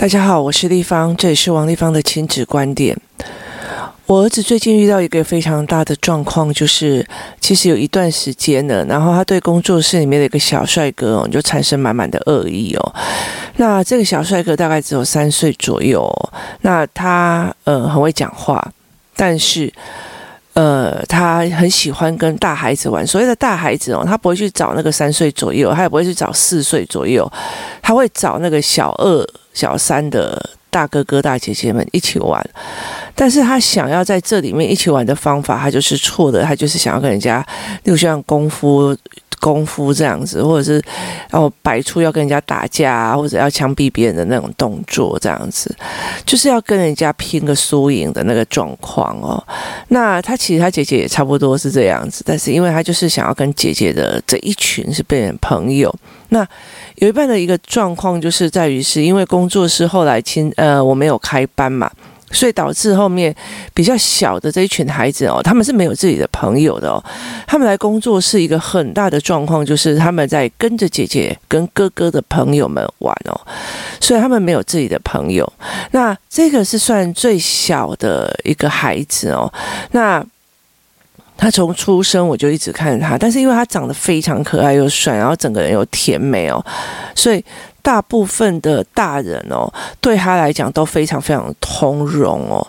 大家好，我是立方，这里是王立方的亲子观点。我儿子最近遇到一个非常大的状况，就是其实有一段时间了，然后他对工作室里面的一个小帅哥哦，就产生满满的恶意哦。那这个小帅哥大概只有三岁左右，那他呃很会讲话，但是。呃，他很喜欢跟大孩子玩。所谓的大孩子哦，他不会去找那个三岁左右，他也不会去找四岁左右，他会找那个小二、小三的大哥哥、大姐姐们一起玩。但是他想要在这里面一起玩的方法，他就是错的。他就是想要跟人家，就像功夫。功夫这样子，或者是然后摆出要跟人家打架啊，或者要枪毙别人的那种动作，这样子，就是要跟人家拼个输赢的那个状况哦。那他其实他姐姐也差不多是这样子，但是因为他就是想要跟姐姐的这一群是变成朋友。那有一半的一个状况就是在于是因为工作室后来亲呃我没有开班嘛。所以导致后面比较小的这一群孩子哦，他们是没有自己的朋友的哦。他们来工作是一个很大的状况，就是他们在跟着姐姐跟哥哥的朋友们玩哦，所以他们没有自己的朋友。那这个是算最小的一个孩子哦。那他从出生我就一直看着他，但是因为他长得非常可爱又帅，然后整个人又甜美哦，所以。大部分的大人哦，对他来讲都非常非常通融哦。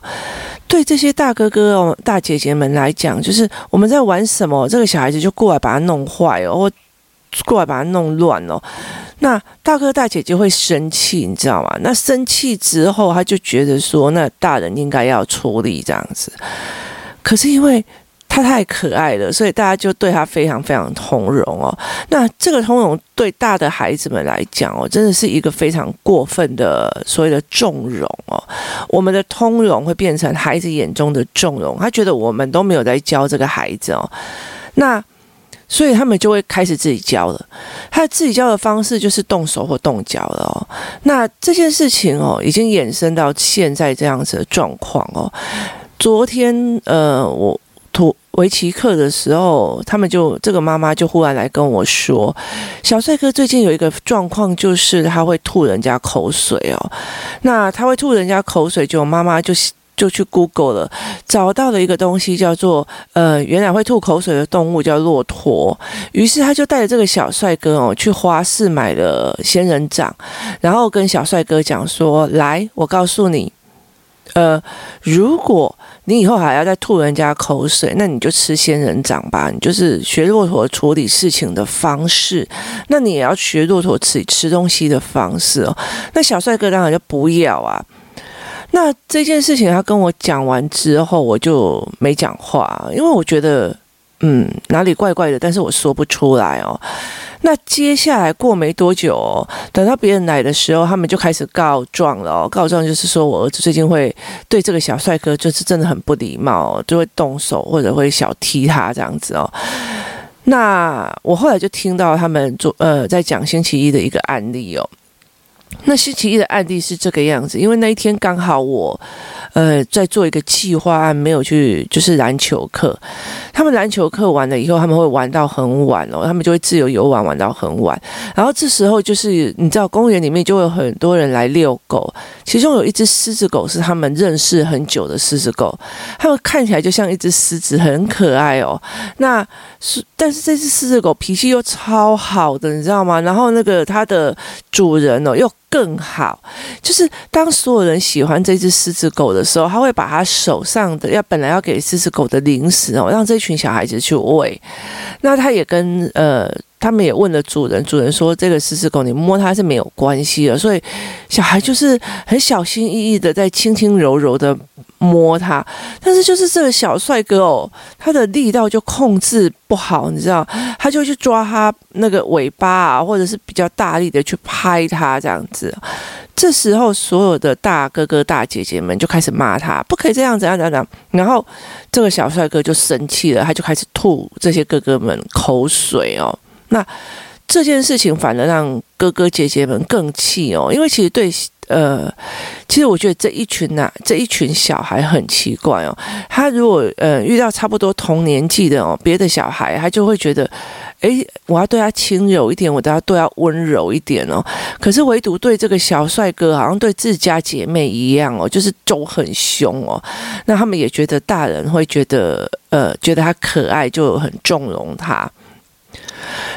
对这些大哥哥哦、大姐姐们来讲，就是我们在玩什么，这个小孩子就过来把他弄坏哦，或过来把他弄乱哦。那大哥大姐就会生气，你知道吗？那生气之后，他就觉得说，那大人应该要出力这样子。可是因为他太可爱了，所以大家就对他非常非常通融哦。那这个通融对大的孩子们来讲哦，真的是一个非常过分的所谓的纵容哦。我们的通融会变成孩子眼中的纵容，他觉得我们都没有在教这个孩子哦。那所以他们就会开始自己教了。他自己教的方式就是动手或动脚了哦。那这件事情哦，已经衍生到现在这样子的状况哦。昨天呃，我。围棋课的时候，他们就这个妈妈就忽然来跟我说，小帅哥最近有一个状况，就是他会吐人家口水哦。那他会吐人家口水，就妈妈就就去 Google 了，找到了一个东西，叫做呃，原来会吐口水的动物叫骆驼。于是他就带着这个小帅哥哦，去花市买了仙人掌，然后跟小帅哥讲说：“来，我告诉你，呃，如果。”你以后还要再吐人家口水，那你就吃仙人掌吧。你就是学骆驼处理事情的方式，那你也要学骆驼吃吃东西的方式哦。那小帅哥当然就不要啊。那这件事情他跟我讲完之后，我就没讲话，因为我觉得嗯哪里怪怪的，但是我说不出来哦。那接下来过没多久哦，等到别人来的时候，他们就开始告状了。告状就是说我儿子最近会对这个小帅哥就是真的很不礼貌，就会动手或者会小踢他这样子哦。那我后来就听到他们做呃在讲星期一的一个案例哦。那星期一的案例是这个样子，因为那一天刚好我。呃，在做一个计划案，没有去，就是篮球课。他们篮球课完了以后，他们会玩到很晚哦，他们就会自由游玩，玩到很晚。然后这时候就是，你知道，公园里面就会有很多人来遛狗，其中有一只狮子狗是他们认识很久的狮子狗，他们看起来就像一只狮子，很可爱哦。那是，但是这只狮子狗脾气又超好的，你知道吗？然后那个它的主人哦，又。更好，就是当所有人喜欢这只狮子狗的时候，他会把他手上的要本来要给狮子狗的零食哦，让这群小孩子去喂。那他也跟呃，他们也问了主人，主人说这个狮子狗你摸它是没有关系的，所以小孩就是很小心翼翼的在轻轻柔柔的。摸他，但是就是这个小帅哥哦，他的力道就控制不好，你知道，他就去抓他那个尾巴啊，或者是比较大力的去拍他这样子。这时候，所有的大哥哥大姐姐们就开始骂他，不可以这样，怎样怎样怎样。然后这个小帅哥就生气了，他就开始吐这些哥哥们口水哦。那这件事情反而让哥哥姐姐们更气哦，因为其实对。呃，其实我觉得这一群呐、啊，这一群小孩很奇怪哦。他如果呃遇到差不多同年纪的哦，别的小孩，他就会觉得，诶，我要对他轻柔一点，我都要对他温柔一点哦。可是唯独对这个小帅哥，好像对自家姐妹一样哦，就是都很凶哦。那他们也觉得大人会觉得，呃，觉得他可爱，就很纵容他。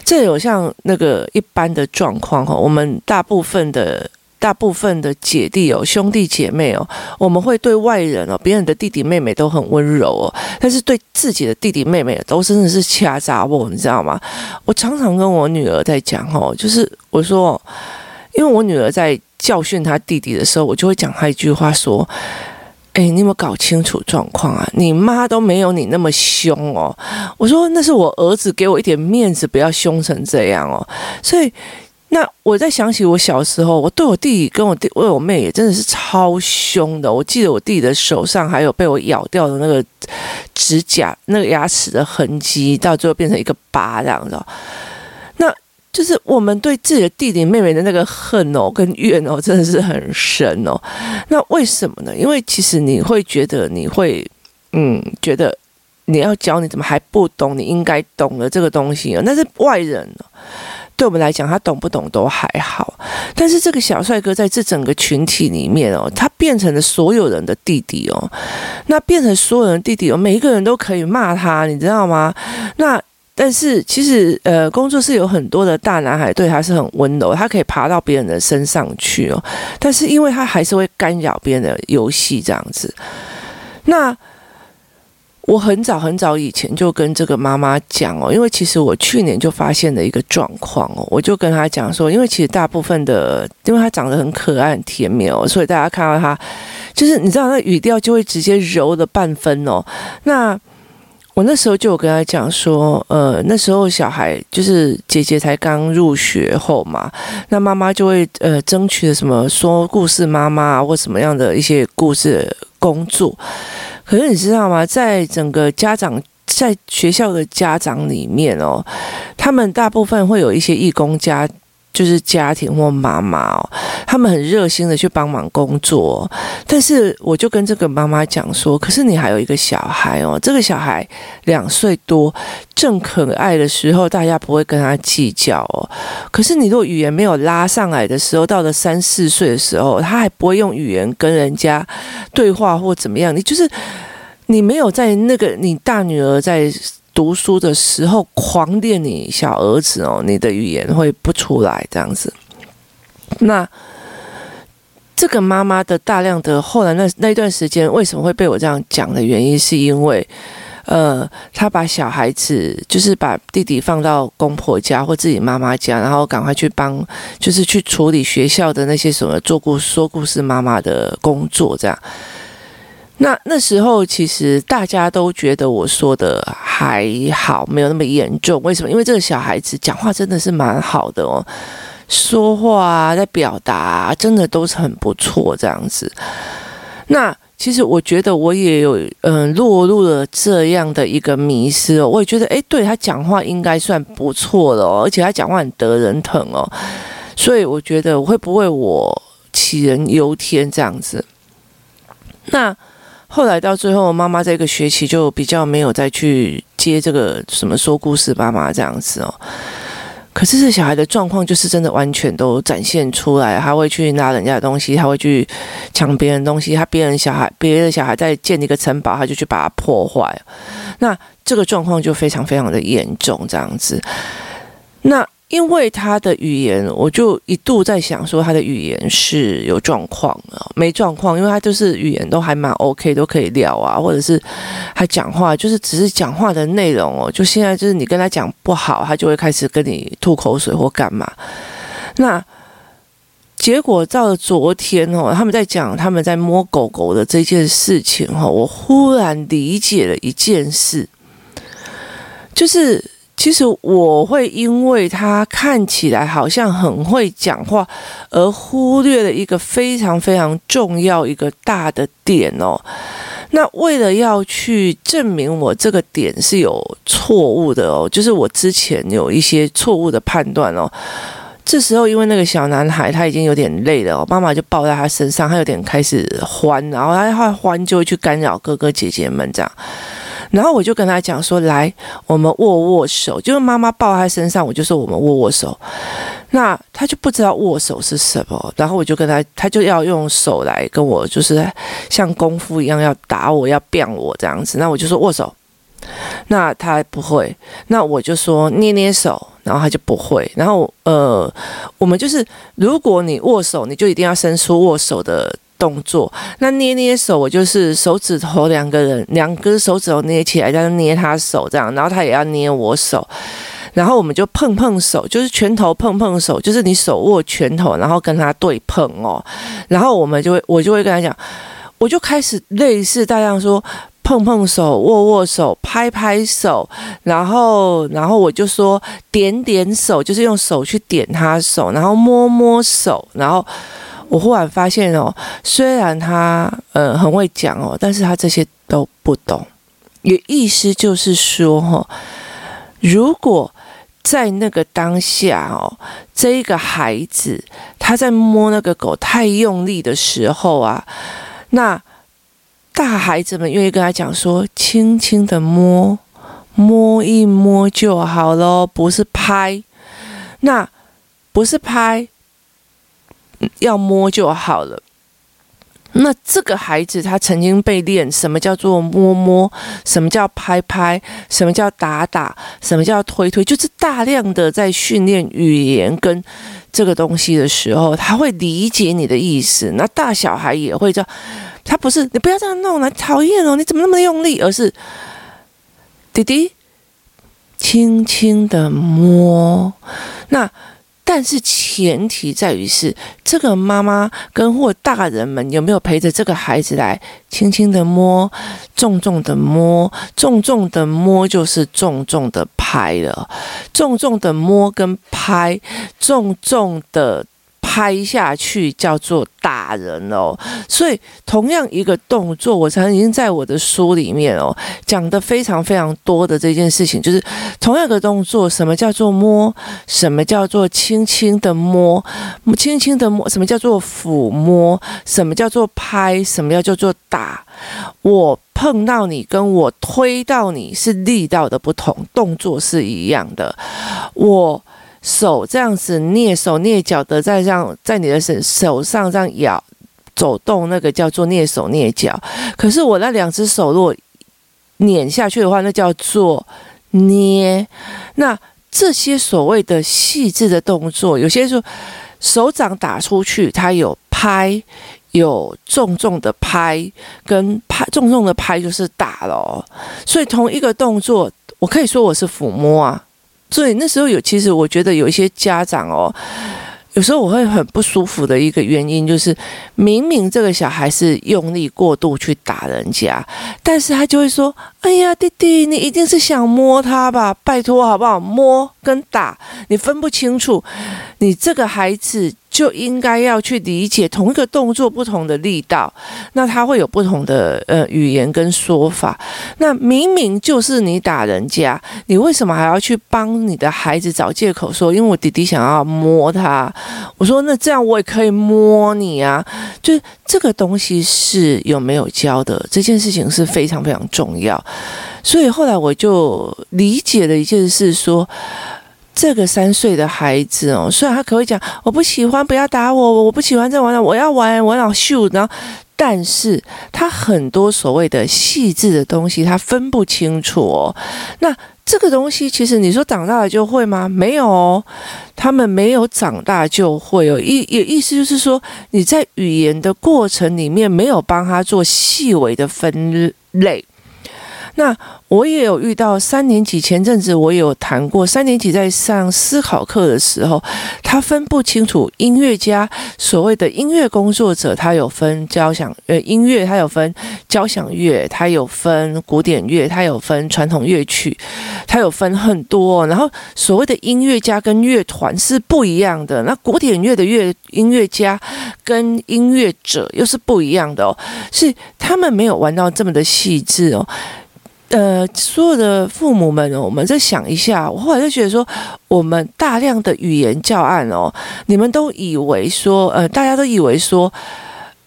这有像那个一般的状况哈，我们大部分的。大部分的姐弟哦，兄弟姐妹哦，我们会对外人哦，别人的弟弟妹妹都很温柔哦，但是对自己的弟弟妹妹都真的是掐杂我，你知道吗？我常常跟我女儿在讲哦，就是我说，因为我女儿在教训她弟弟的时候，我就会讲她一句话说：“哎，你有没有搞清楚状况啊？你妈都没有你那么凶哦。”我说：“那是我儿子给我一点面子，不要凶成这样哦。”所以。那我在想起我小时候，我对我弟弟跟我弟，我我妹也真的是超凶的。我记得我弟弟的手上还有被我咬掉的那个指甲、那个牙齿的痕迹，到最后变成一个疤这样子。就是我们对自己的弟弟妹妹的那个恨哦，跟怨哦，真的是很深哦。那为什么呢？因为其实你会觉得，你会嗯，觉得你要教你怎么还不懂，你应该懂的这个东西哦，那是外人哦。对我们来讲，他懂不懂都还好，但是这个小帅哥在这整个群体里面哦，他变成了所有人的弟弟哦，那变成所有人的弟弟哦，每一个人都可以骂他，你知道吗？那但是其实呃，工作室有很多的大男孩对他是很温柔，他可以爬到别人的身上去哦，但是因为他还是会干扰别人的游戏这样子，那。我很早很早以前就跟这个妈妈讲哦，因为其实我去年就发现了一个状况哦，我就跟她讲说，因为其实大部分的，因为他长得很可爱、很甜美哦，所以大家看到他，就是你知道那语调就会直接柔了半分哦。那我那时候就有跟他讲说，呃，那时候小孩就是姐姐才刚入学后嘛，那妈妈就会呃争取的什么说故事妈妈或什么样的一些故事工作。可是你知道吗？在整个家长在学校的家长里面哦，他们大部分会有一些义工家，就是家庭或妈妈哦，他们很热心的去帮忙工作。但是我就跟这个妈妈讲说，可是你还有一个小孩哦，这个小孩两岁多，正可爱的时候，大家不会跟他计较哦。可是你如果语言没有拉上来的时候，到了三四岁的时候，他还不会用语言跟人家对话或怎么样，你就是。你没有在那个你大女儿在读书的时候狂练你小儿子哦，你的语言会不出来这样子。那这个妈妈的大量的后来那那段时间为什么会被我这样讲的原因，是因为呃，她把小孩子就是把弟弟放到公婆家或自己妈妈家，然后赶快去帮，就是去处理学校的那些什么做故说故事妈妈的工作这样。那那时候其实大家都觉得我说的还好，没有那么严重。为什么？因为这个小孩子讲话真的是蛮好的哦，说话啊，在表达啊，真的都是很不错这样子。那其实我觉得我也有嗯落入了这样的一个迷失哦，我也觉得诶，对他讲话应该算不错的哦，而且他讲话很得人疼哦，所以我觉得会不会我杞人忧天这样子？那。后来到最后，妈妈这个学期就比较没有再去接这个什么说故事妈妈这样子哦。可是这小孩的状况就是真的完全都展现出来，他会去拿人家的东西，他会去抢别人东西，他别人小孩别的小孩在建一个城堡，他就去把它破坏。那这个状况就非常非常的严重，这样子。那。因为他的语言，我就一度在想说他的语言是有状况啊，没状况，因为他就是语言都还蛮 OK，都可以聊啊，或者是他讲话就是只是讲话的内容哦，就现在就是你跟他讲不好，他就会开始跟你吐口水或干嘛。那结果到了昨天哦，他们在讲他们在摸狗狗的这件事情哈，我忽然理解了一件事，就是。其实我会因为他看起来好像很会讲话，而忽略了一个非常非常重要一个大的点哦。那为了要去证明我这个点是有错误的哦，就是我之前有一些错误的判断哦。这时候因为那个小男孩他已经有点累了哦，妈妈就抱在他身上，他有点开始欢，然后他欢就会去干扰哥哥姐姐们这样。然后我就跟他讲说：“来，我们握握手。”就是妈妈抱在身上，我就说我们握握手。那他就不知道握手是什么，然后我就跟他，他就要用手来跟我，就是像功夫一样要打我，要变我这样子。那我就说握手，那他不会。那我就说捏捏手，然后他就不会。然后呃，我们就是如果你握手，你就一定要伸出握手的。动作，那捏捏手，我就是手指头两个人，两根手指头捏起来，这样捏他手这样，然后他也要捏我手，然后我们就碰碰手，就是拳头碰碰手，就是你手握拳头，然后跟他对碰哦，然后我们就会，我就会跟他讲，我就开始类似大样说碰碰手、握握手、拍拍手，然后然后我就说点点手，就是用手去点他手，然后摸摸手，然后。我忽然发现哦，虽然他呃很会讲哦，但是他这些都不懂。也意思就是说哈，如果在那个当下哦，这一个孩子他在摸那个狗太用力的时候啊，那大孩子们愿意跟他讲说，轻轻的摸，摸一摸就好咯，不是拍，那不是拍。要摸就好了。那这个孩子他曾经被练什么叫做摸摸，什么叫拍拍，什么叫打打，什么叫推推，就是大量的在训练语言跟这个东西的时候，他会理解你的意思。那大小孩也会叫，他不是你不要这样弄了，讨厌哦，你怎么那么用力？而是弟弟轻轻的摸那。但是前提在于是这个妈妈跟或大人们有没有陪着这个孩子来轻轻的摸，重重的摸，重重的摸就是重重的拍了，重重的摸跟拍，重重的。拍下去叫做打人哦，所以同样一个动作，我曾经在我的书里面哦讲的非常非常多的这件事情，就是同样一个动作，什么叫做摸，什么叫做轻轻的摸，轻轻的摸，什么叫做抚摸，什么叫做拍，什么叫做打。我碰到你，跟我推到你是力道的不同，动作是一样的，我。手这样子蹑手蹑脚的在这样在你的手手上这样咬走动，那个叫做蹑手蹑脚。可是我那两只手如果碾下去的话，那叫做捏。那这些所谓的细致的动作，有些时候手掌打出去，它有拍，有重重的拍，跟拍重重的拍就是打了。所以同一个动作，我可以说我是抚摸啊。所以那时候有，其实我觉得有一些家长哦，有时候我会很不舒服的一个原因，就是明明这个小孩是用力过度去打人家，但是他就会说：“哎呀，弟弟，你一定是想摸他吧？拜托好不好？摸跟打你分不清楚，你这个孩子。”就应该要去理解同一个动作不同的力道，那他会有不同的呃语言跟说法。那明明就是你打人家，你为什么还要去帮你的孩子找借口说，因为我弟弟想要摸他？我说那这样我也可以摸你啊。就这个东西是有没有教的，这件事情是非常非常重要。所以后来我就理解了一件事说。这个三岁的孩子哦，虽然他可以讲我不喜欢，不要打我，我不喜欢这玩意，我要玩，我要秀，然后，但是他很多所谓的细致的东西，他分不清楚哦。那这个东西，其实你说长大了就会吗？没有哦，他们没有长大就会有意，也意思就是说，你在语言的过程里面没有帮他做细微的分类。那我也有遇到三年级，前阵子我也有谈过，三年级在上思考课的时候，他分不清楚音乐家所谓的音乐工作者，他有分交响呃音乐，他有分交响乐，他有分古典乐，他有分传统乐曲，他有分很多。然后所谓的音乐家跟乐团是不一样的，那古典乐的乐音乐家跟音乐者又是不一样的哦，是他们没有玩到这么的细致哦。呃，所有的父母们，我们再想一下，我后来就觉得说，我们大量的语言教案哦，你们都以为说，呃，大家都以为说，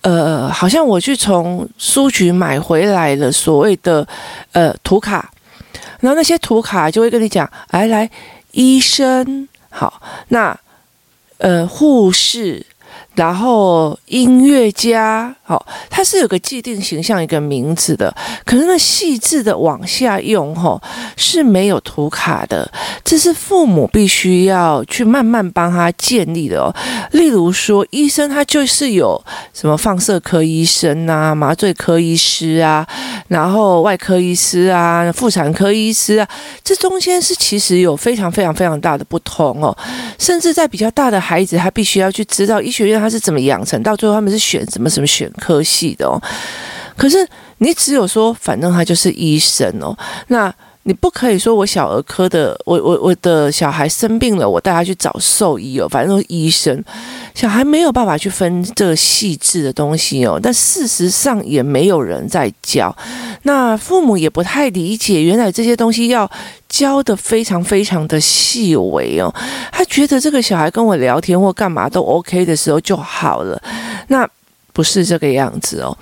呃，好像我去从书局买回来了所谓的呃图卡，然后那些图卡就会跟你讲，来来，医生好，那呃护士。然后音乐家，好，他是有个既定形象一个名字的，可是那细致的往下用，吼，是没有图卡的，这是父母必须要去慢慢帮他建立的哦。例如说，医生他就是有什么放射科医生啊、麻醉科医师啊，然后外科医师啊、妇产科医师啊，这中间是其实有非常非常非常大的不同哦，甚至在比较大的孩子，他必须要去知道医学院。他是怎么养成？到最后他们是选什么什么选科系的哦？可是你只有说，反正他就是医生哦。那你不可以说我小儿科的，我我我的小孩生病了，我带他去找兽医哦。反正都是医生，小孩没有办法去分这个细致的东西哦。但事实上也没有人在教，那父母也不太理解，原来这些东西要。教的非常非常的细微哦，他觉得这个小孩跟我聊天或干嘛都 OK 的时候就好了，那不是这个样子哦。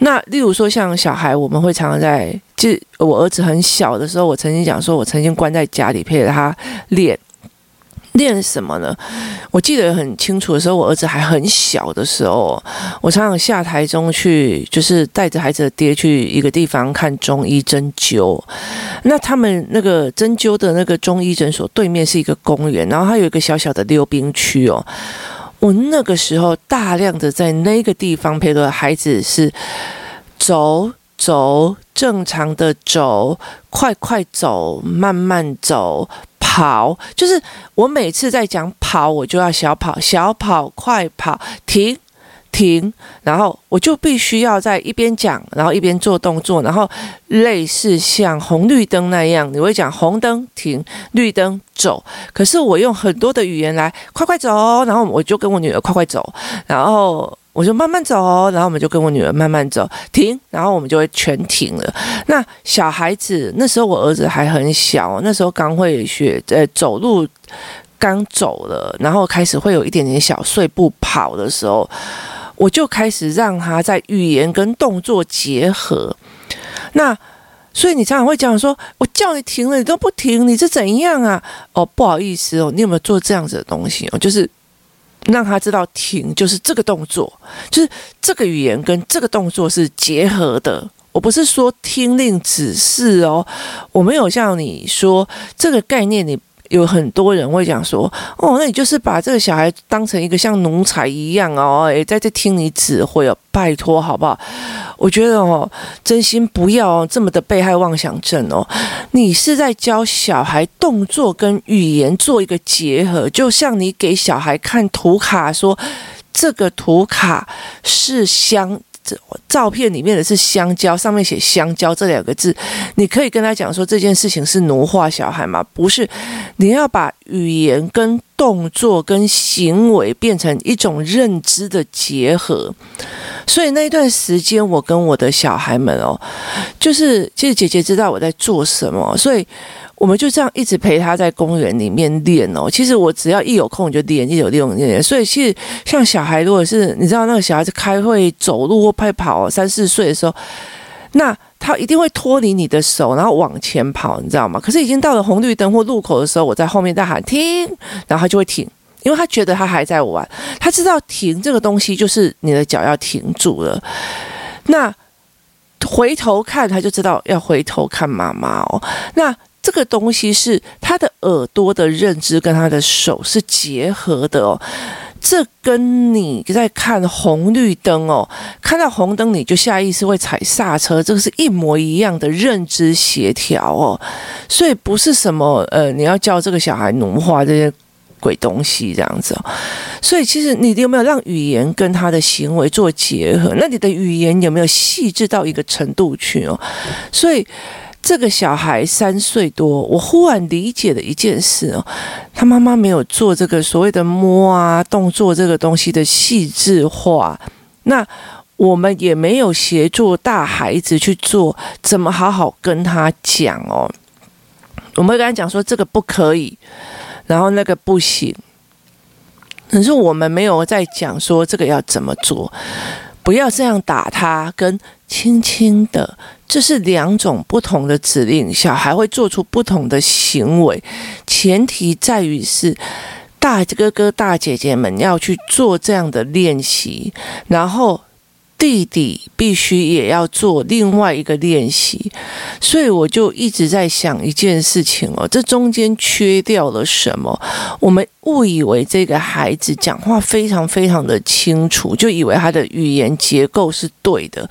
那例如说像小孩，我们会常常在，就我儿子很小的时候，我曾经讲说，我曾经关在家里陪着他练。练什么呢？我记得很清楚的时候，我儿子还很小的时候，我常常下台中去，就是带着孩子的爹去一个地方看中医针灸。那他们那个针灸的那个中医诊所对面是一个公园，然后它有一个小小的溜冰区哦。我那个时候大量的在那个地方陪的孩子是走走，正常的走，快快走，慢慢走。跑，就是我每次在讲跑，我就要小跑、小跑、快跑、停、停，然后我就必须要在一边讲，然后一边做动作，然后类似像红绿灯那样，你会讲红灯停，绿灯走。可是我用很多的语言来快快走，然后我就跟我女儿快快走，然后。我就慢慢走，然后我们就跟我女儿慢慢走，停，然后我们就会全停了。那小孩子那时候我儿子还很小，那时候刚会学，呃，走路刚走了，然后开始会有一点点小碎步跑的时候，我就开始让他在语言跟动作结合。那所以你常常会讲说，我叫你停了，你都不停，你是怎样啊？哦，不好意思哦，你有没有做这样子的东西哦？就是。让他知道停就是这个动作，就是这个语言跟这个动作是结合的。我不是说听令指示哦，我没有像你说这个概念你。有很多人会讲说，哦，那你就是把这个小孩当成一个像奴才一样哦，也在这听你指挥哦，拜托好不好？我觉得哦，真心不要这么的被害妄想症哦。你是在教小孩动作跟语言做一个结合，就像你给小孩看图卡说，这个图卡是香。照片里面的是香蕉，上面写香蕉这两个字，你可以跟他讲说，这件事情是奴化小孩吗？不是，你要把语言跟动作跟行为变成一种认知的结合。所以那一段时间，我跟我的小孩们哦，就是其实姐姐知道我在做什么，所以。我们就这样一直陪他在公园里面练哦。其实我只要一有空就练，一有练练。所以其实像小孩，如果是你知道那个小孩子开会走路或快跑，三四岁的时候，那他一定会脱离你的手，然后往前跑，你知道吗？可是已经到了红绿灯或路口的时候，我在后面大喊停，然后他就会停，因为他觉得他还在玩，他知道停这个东西就是你的脚要停住了。那回头看，他就知道要回头看妈妈哦。那这个东西是他的耳朵的认知跟他的手是结合的哦，这跟你在看红绿灯哦，看到红灯你就下意识会踩刹车，这个是一模一样的认知协调哦，所以不是什么呃，你要教这个小孩奴化这些鬼东西这样子哦，所以其实你有没有让语言跟他的行为做结合？那你的语言有没有细致到一个程度去哦？所以。这个小孩三岁多，我忽然理解了一件事哦，他妈妈没有做这个所谓的摸啊动作这个东西的细致化，那我们也没有协助大孩子去做，怎么好好跟他讲哦？我们会跟他讲说这个不可以，然后那个不行，可是我们没有在讲说这个要怎么做。不要这样打他，跟轻轻的，这是两种不同的指令，小孩会做出不同的行为，前提在于是大哥哥大姐姐们要去做这样的练习，然后。弟弟必须也要做另外一个练习，所以我就一直在想一件事情哦，这中间缺掉了什么？我们误以为这个孩子讲话非常非常的清楚，就以为他的语言结构是对的。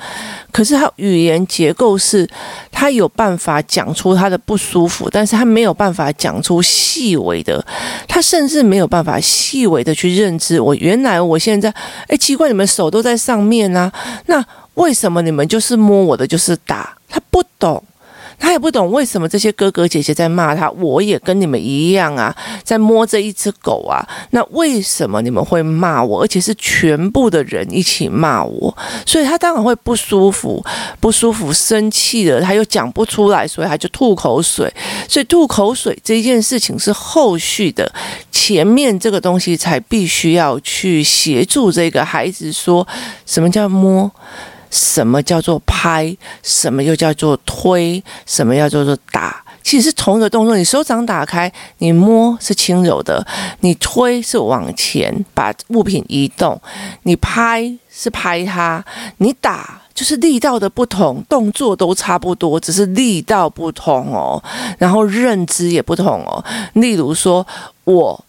可是他语言结构是，他有办法讲出他的不舒服，但是他没有办法讲出细微的，他甚至没有办法细微的去认知。我原来我现在，哎，奇怪，你们手都在上面啊。那为什么你们就是摸我的就是打？他不懂，他也不懂为什么这些哥哥姐姐在骂他，我也跟你们一样啊，在摸这一只狗啊。那为什么你们会骂我？而且是全部的人一起骂我，所以他当然会不舒服，不舒服，生气了，他又讲不出来，所以他就吐口水。所以吐口水这件事情是后续的，前面这个东西才必须要去协助这个孩子说什么叫摸。什么叫做拍？什么又叫做推？什么叫做打？其实同一个动作。你手掌打开，你摸是轻柔的，你推是往前把物品移动，你拍是拍它，你打就是力道的不同，动作都差不多，只是力道不同哦。然后认知也不同哦。例如说，我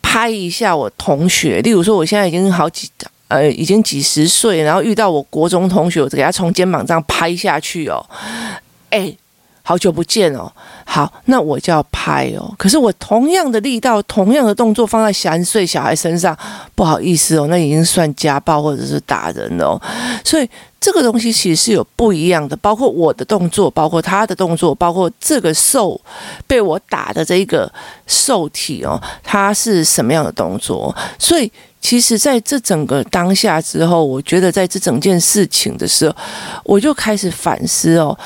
拍一下我同学，例如说，我现在已经好几。呃，已经几十岁，然后遇到我国中同学，我就给他从肩膀这样拍下去哦，哎，好久不见哦，好，那我就要拍哦。可是我同样的力道，同样的动作放在三岁小孩身上，不好意思哦，那已经算家暴或者是打人了哦。所以这个东西其实是有不一样的，包括我的动作，包括他的动作，包括这个受被我打的这一个受体哦，它是什么样的动作？所以。其实，在这整个当下之后，我觉得在这整件事情的时候，我就开始反思哦，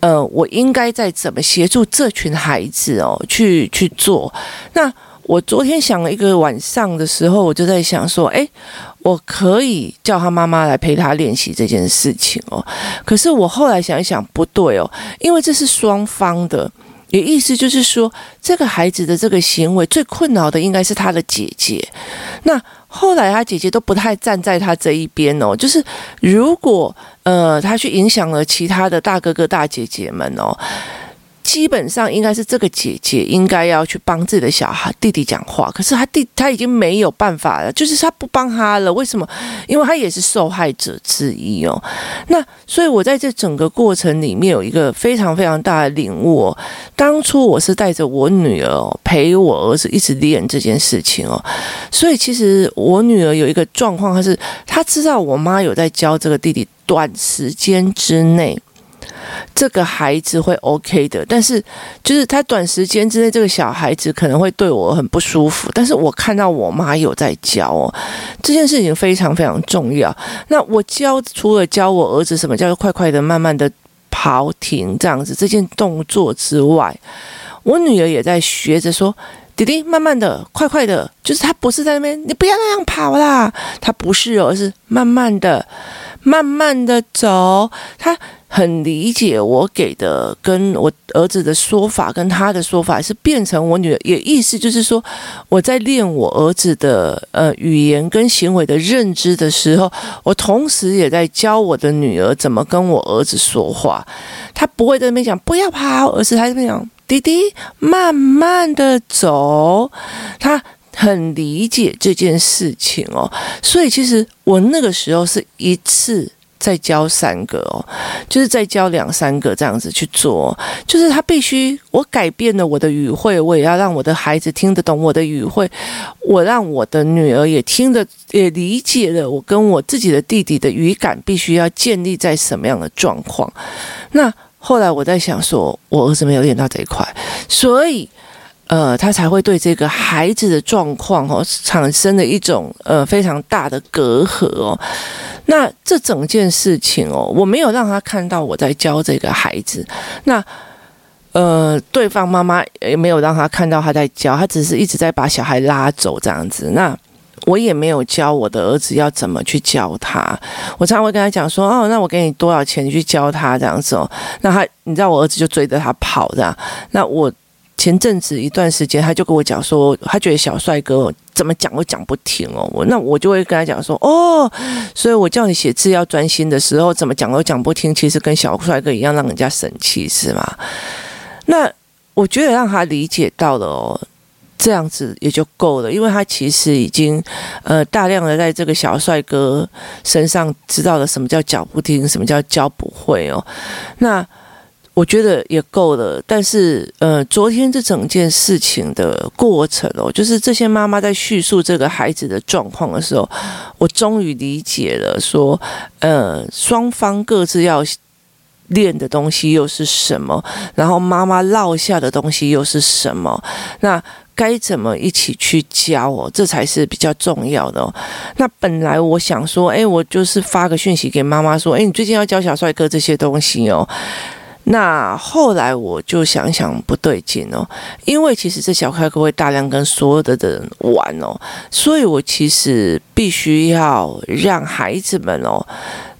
呃，我应该在怎么协助这群孩子哦，去去做。那我昨天想了一个晚上的时候，我就在想说，诶，我可以叫他妈妈来陪他练习这件事情哦。可是我后来想一想，不对哦，因为这是双方的。也意思就是说，这个孩子的这个行为最困扰的应该是他的姐姐。那后来他姐姐都不太站在他这一边哦，就是如果呃他去影响了其他的大哥哥大姐姐们哦。基本上应该是这个姐姐应该要去帮自己的小孩弟弟讲话，可是他弟他已经没有办法了，就是他不帮他了。为什么？因为他也是受害者之一哦。那所以我在这整个过程里面有一个非常非常大的领悟哦。当初我是带着我女儿陪我儿子一直练这件事情哦，所以其实我女儿有一个状况，她是她知道我妈有在教这个弟弟，短时间之内。这个孩子会 OK 的，但是就是他短时间之内，这个小孩子可能会对我很不舒服。但是我看到我妈有在教哦，这件事情非常非常重要。那我教除了教我儿子什么叫做快快的、慢慢的跑停这样子这件动作之外，我女儿也在学着说：“弟弟，慢慢的、快快的，就是他不是在那边，你不要那样跑啦，他不是，而是慢慢的。”慢慢的走，他很理解我给的跟我儿子的说法，跟他的说法是变成我女儿，也意思就是说，我在练我儿子的呃语言跟行为的认知的时候，我同时也在教我的女儿怎么跟我儿子说话。他不会在那边讲不要跑，而是他在那边讲弟弟慢慢的走，他。很理解这件事情哦，所以其实我那个时候是一次再教三个哦，就是再教两三个这样子去做，就是他必须我改变了我的语汇，我也要让我的孩子听得懂我的语汇，我让我的女儿也听得也理解了我跟我自己的弟弟的语感必须要建立在什么样的状况。那后来我在想说，我儿子没有练到这一块，所以。呃，他才会对这个孩子的状况哦产生了一种呃非常大的隔阂哦。那这整件事情哦，我没有让他看到我在教这个孩子。那呃，对方妈妈也没有让他看到他在教，他只是一直在把小孩拉走这样子。那我也没有教我的儿子要怎么去教他。我常常会跟他讲说：“哦，那我给你多少钱，去教他这样子哦。”那他，你知道，我儿子就追着他跑这样。那我前阵子一段时间，他就跟我讲说，他觉得小帅哥怎么讲都讲不听哦。我那我就会跟他讲说：“哦，所以我叫你写字要专心的时候，怎么讲都讲不听，其实跟小帅哥一样，让人家生气是吗？”那我觉得让他理解到了哦。这样子也就够了，因为他其实已经呃大量的在这个小帅哥身上知道了什么叫讲不听，什么叫教不会哦。那我觉得也够了。但是呃，昨天这整件事情的过程哦，就是这些妈妈在叙述这个孩子的状况的时候，我终于理解了说，呃双方各自要练的东西又是什么，然后妈妈落下的东西又是什么，那。该怎么一起去教哦？这才是比较重要的。那本来我想说，哎，我就是发个讯息给妈妈说，哎，你最近要教小帅哥这些东西哦。那后来我就想想不对劲哦，因为其实这小开哥会大量跟所有的人玩哦，所以我其实必须要让孩子们哦。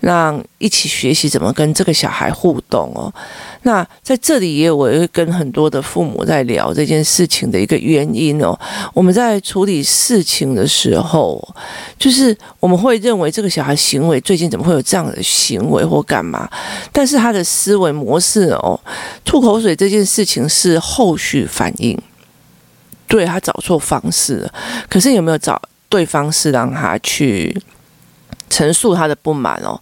让一起学习怎么跟这个小孩互动哦。那在这里也我也会跟很多的父母在聊这件事情的一个原因哦。我们在处理事情的时候，就是我们会认为这个小孩行为最近怎么会有这样的行为或干嘛？但是他的思维模式哦，吐口水这件事情是后续反应，对，他找错方式了。可是有没有找对方式让他去？陈述他的不满哦，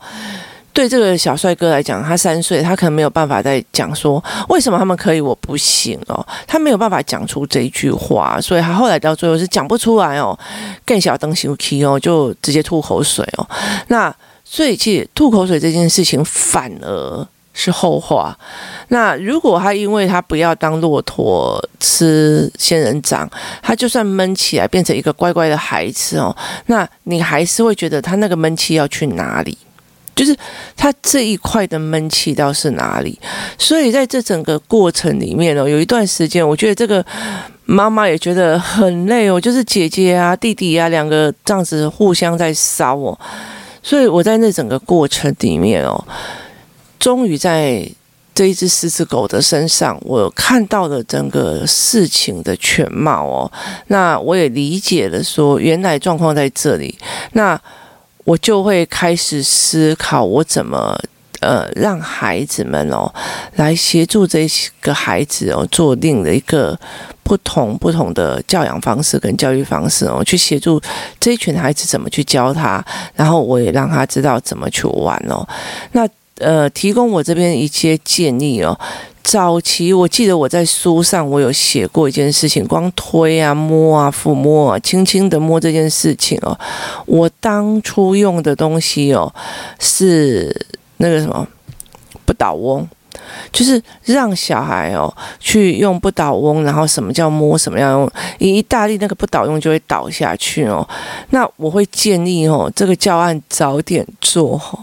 对这个小帅哥来讲，他三岁，他可能没有办法再讲说为什么他们可以，我不行哦，他没有办法讲出这一句话，所以他后来到最后是讲不出来哦，更小灯羞气哦，就直接吐口水哦。那所以其实吐口水这件事情反而。是后话。那如果他因为他不要当骆驼吃仙人掌，他就算闷起来变成一个乖乖的孩子哦，那你还是会觉得他那个闷气要去哪里？就是他这一块的闷气到是哪里？所以在这整个过程里面哦，有一段时间，我觉得这个妈妈也觉得很累哦，就是姐姐啊、弟弟啊两个这样子互相在烧哦，所以我在那整个过程里面哦。终于在这一只狮子狗的身上，我看到了整个事情的全貌哦。那我也理解了，说原来状况在这里。那我就会开始思考，我怎么呃让孩子们哦来协助这个孩子哦做另一个不同不同的教养方式跟教育方式哦，去协助这一群孩子怎么去教他，然后我也让他知道怎么去玩哦。那。呃，提供我这边一些建议哦。早期我记得我在书上我有写过一件事情，光推啊、摸啊、抚摸啊、轻轻的摸这件事情哦。我当初用的东西哦，是那个什么不倒翁。就是让小孩哦去用不倒翁，然后什么叫摸，什么样用，一一大力那个不倒翁就会倒下去哦。那我会建议哦，这个教案早点做哦，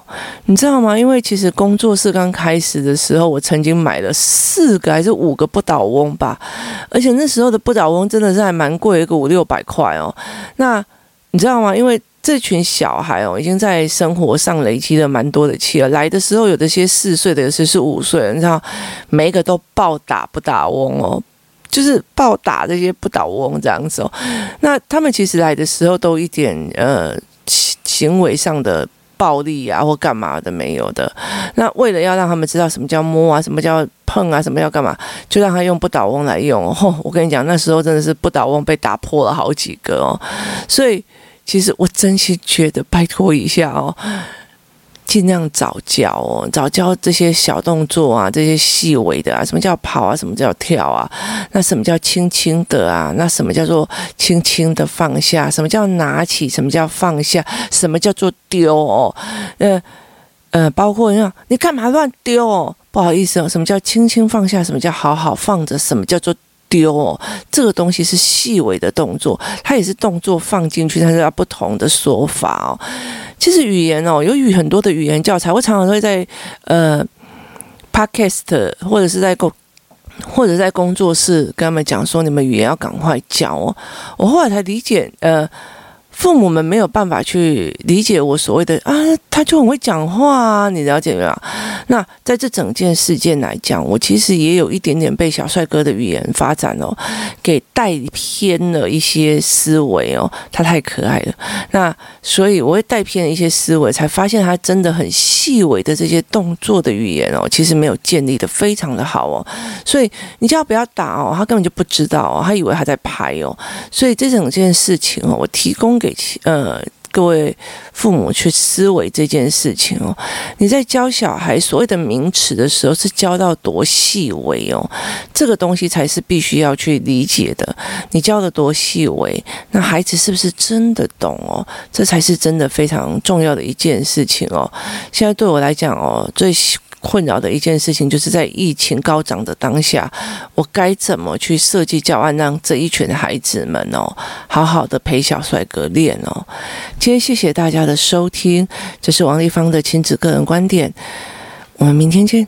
你知道吗？因为其实工作室刚开始的时候，我曾经买了四个还是五个不倒翁吧，而且那时候的不倒翁真的是还蛮贵，一个五六百块哦。那你知道吗？因为这群小孩哦，已经在生活上累积了蛮多的气了。来的时候有的些四岁的，有些是五岁，你知道，每一个都暴打不倒翁哦，就是暴打这些不倒翁这样子哦。那他们其实来的时候都一点呃行为上的暴力啊或干嘛的没有的。那为了要让他们知道什么叫摸啊，什么叫碰啊，什么叫干嘛，就让他用不倒翁来用哦。我跟你讲，那时候真的是不倒翁被打破了好几个哦，所以。其实我真心觉得，拜托一下哦，尽量早教哦，早教这些小动作啊，这些细微的啊，什么叫跑啊，什么叫跳啊，那什么叫轻轻的啊，那什么叫做轻轻的放下，什么叫拿起，什么叫放下，什么叫做丢哦，呃呃，包括像你干嘛乱丢哦，不好意思哦，什么叫轻轻放下，什么叫好好放着，什么叫做。丢哦，这个东西是细微的动作，它也是动作放进去，它是要不同的说法哦。其实语言哦，有语很多的语言教材，我常常会在呃，podcast 或者是在工或者在工作室跟他们讲说，你们语言要赶快教哦。我后来才理解，呃。父母们没有办法去理解我所谓的啊，他就很会讲话啊，你了解没有？那在这整件事件来讲，我其实也有一点点被小帅哥的语言发展哦，给带偏了一些思维哦，他太可爱了。那所以我会带偏了一些思维，才发现他真的很细微的这些动作的语言哦，其实没有建立得非常的好哦。所以你叫他不要打哦，他根本就不知道哦，他以为他在拍哦。所以这整件事情哦，我提供给呃。各位父母去思维这件事情哦，你在教小孩所谓的名词的时候，是教到多细微哦？这个东西才是必须要去理解的。你教的多细微，那孩子是不是真的懂哦？这才是真的非常重要的一件事情哦。现在对我来讲哦，最。困扰的一件事情，就是在疫情高涨的当下，我该怎么去设计教案，让这一群孩子们哦，好好的陪小帅哥练哦。今天谢谢大家的收听，这是王立芳的亲子个人观点，我们明天见。